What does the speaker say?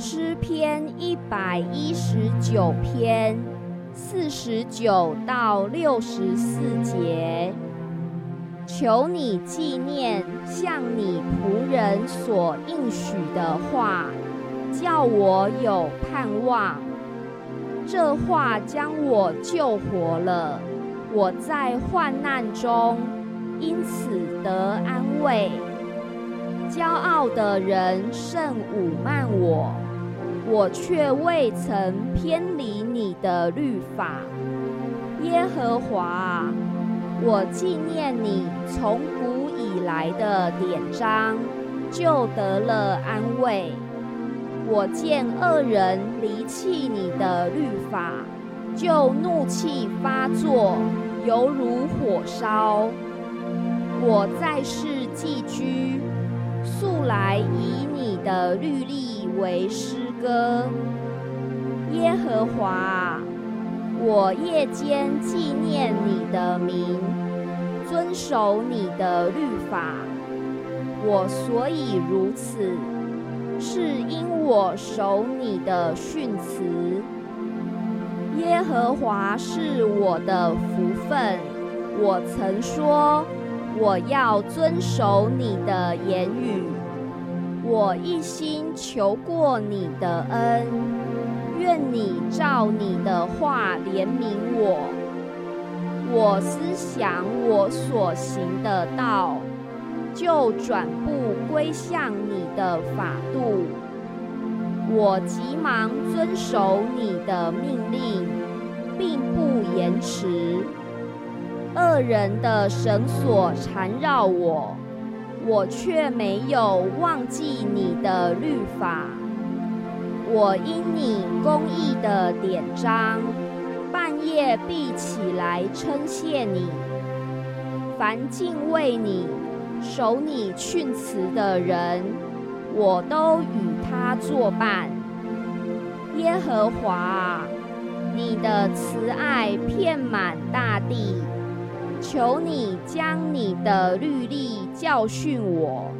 诗篇一百一十九篇四十九到六十四节，求你纪念向你仆人所应许的话，叫我有盼望。这话将我救活了，我在患难中因此得安慰。骄傲的人甚侮慢我。我却未曾偏离你的律法，耶和华，我纪念你从古以来的典章，就得了安慰。我见恶人离弃你的律法，就怒气发作，犹如火烧。我在世寄居，素来以你的律例为诗。歌，耶和华，我夜间纪念你的名，遵守你的律法。我所以如此，是因我守你的训词。耶和华是我的福分。我曾说，我要遵守你的言语。我一心求过你的恩，愿你照你的话怜悯我。我思想我所行的道，就转步归向你的法度。我急忙遵守你的命令，并不延迟。恶人的绳索缠绕我。我却没有忘记你的律法，我因你公义的典章，半夜必起来称谢你。凡敬畏你、守你训词的人，我都与他作伴。耶和华，你的慈爱遍满大地。求你将你的律例教训我。